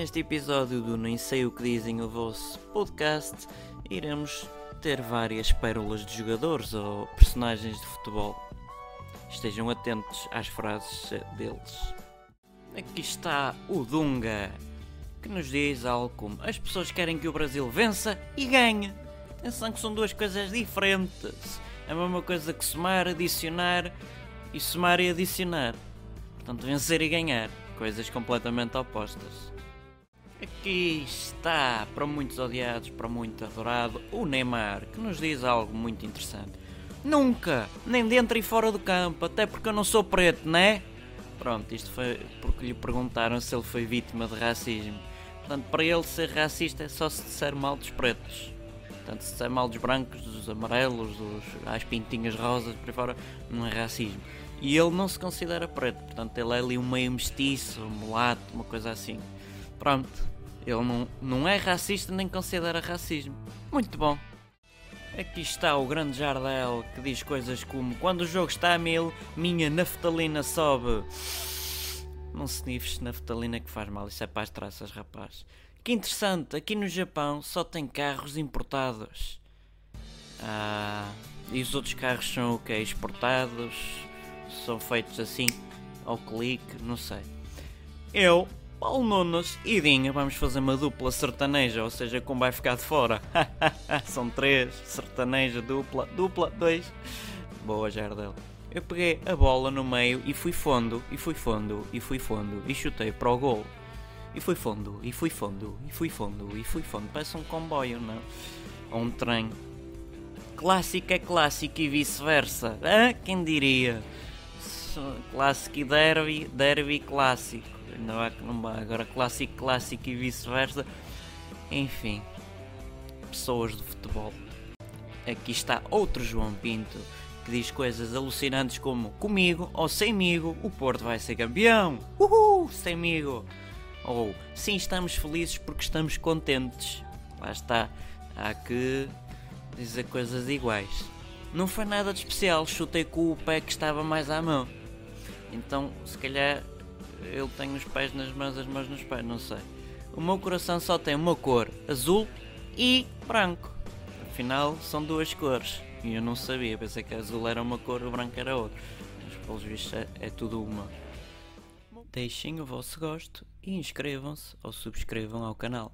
Neste episódio do Nem Sei O Que Dizem o vosso podcast, iremos ter várias pérolas de jogadores ou personagens de futebol. Estejam atentos às frases deles. Aqui está o Dunga, que nos diz algo como: As pessoas querem que o Brasil vença e ganhe. Atenção que são duas coisas diferentes. É a mesma coisa que somar, adicionar e somar e adicionar. Portanto, vencer e ganhar. Coisas completamente opostas. Aqui está, para muitos odiados, para muito adorado, o Neymar, que nos diz algo muito interessante. Nunca, nem dentro e fora do campo, até porque eu não sou preto, né? Pronto, isto foi porque lhe perguntaram se ele foi vítima de racismo. Portanto, para ele ser racista é só se disser mal dos pretos. Portanto, se disser mal dos brancos, dos amarelos, dos as pintinhas rosas, por aí fora, não é racismo. E ele não se considera preto, portanto, ele é ali um meio mestiço, um mulato, uma coisa assim. Pronto, ele não, não é racista nem considera racismo. Muito bom. Aqui está o grande Jardel que diz coisas como Quando o jogo está a mil, minha naftalina sobe. Não se nifes naftalina que faz mal, isso é para as traças, rapaz. Que interessante, aqui no Japão só tem carros importados. Ah, e os outros carros são o que? Exportados? São feitos assim, ao clique, não sei. Eu Paulo Nunes e Dinha vamos fazer uma dupla sertaneja, ou seja, como vai ficar de fora. São três, sertaneja, dupla, dupla, dois. Boa, Jardel. Eu peguei a bola no meio e fui fundo, e fui fundo, e fui fundo, e chutei para o gol. E fui fundo, e fui fundo, e fui fundo, e fui fundo. Parece um comboio, não? Ou um trem. Clássico é clássico e vice-versa. Ah, quem diria? Clássico e derby, derby clássico não que não vá. Agora clássico, clássico e vice-versa. Enfim, pessoas de futebol. Aqui está outro João Pinto que diz coisas alucinantes como comigo ou semigo o Porto vai ser campeão. Uhul, semigo. Ou sim, estamos felizes porque estamos contentes. Lá está. Há que dizer coisas iguais. Não foi nada de especial, chutei com o pé que estava mais à mão. Então, se calhar ele tem os pés nas mãos, as mãos nos pés, não sei. O meu coração só tem uma cor, azul e branco. Afinal, são duas cores. E eu não sabia, pensei que azul era uma cor, o branco era outra. Mas pelos vistos é, é tudo uma. Deixem o vosso gosto e inscrevam-se ou subscrevam ao canal.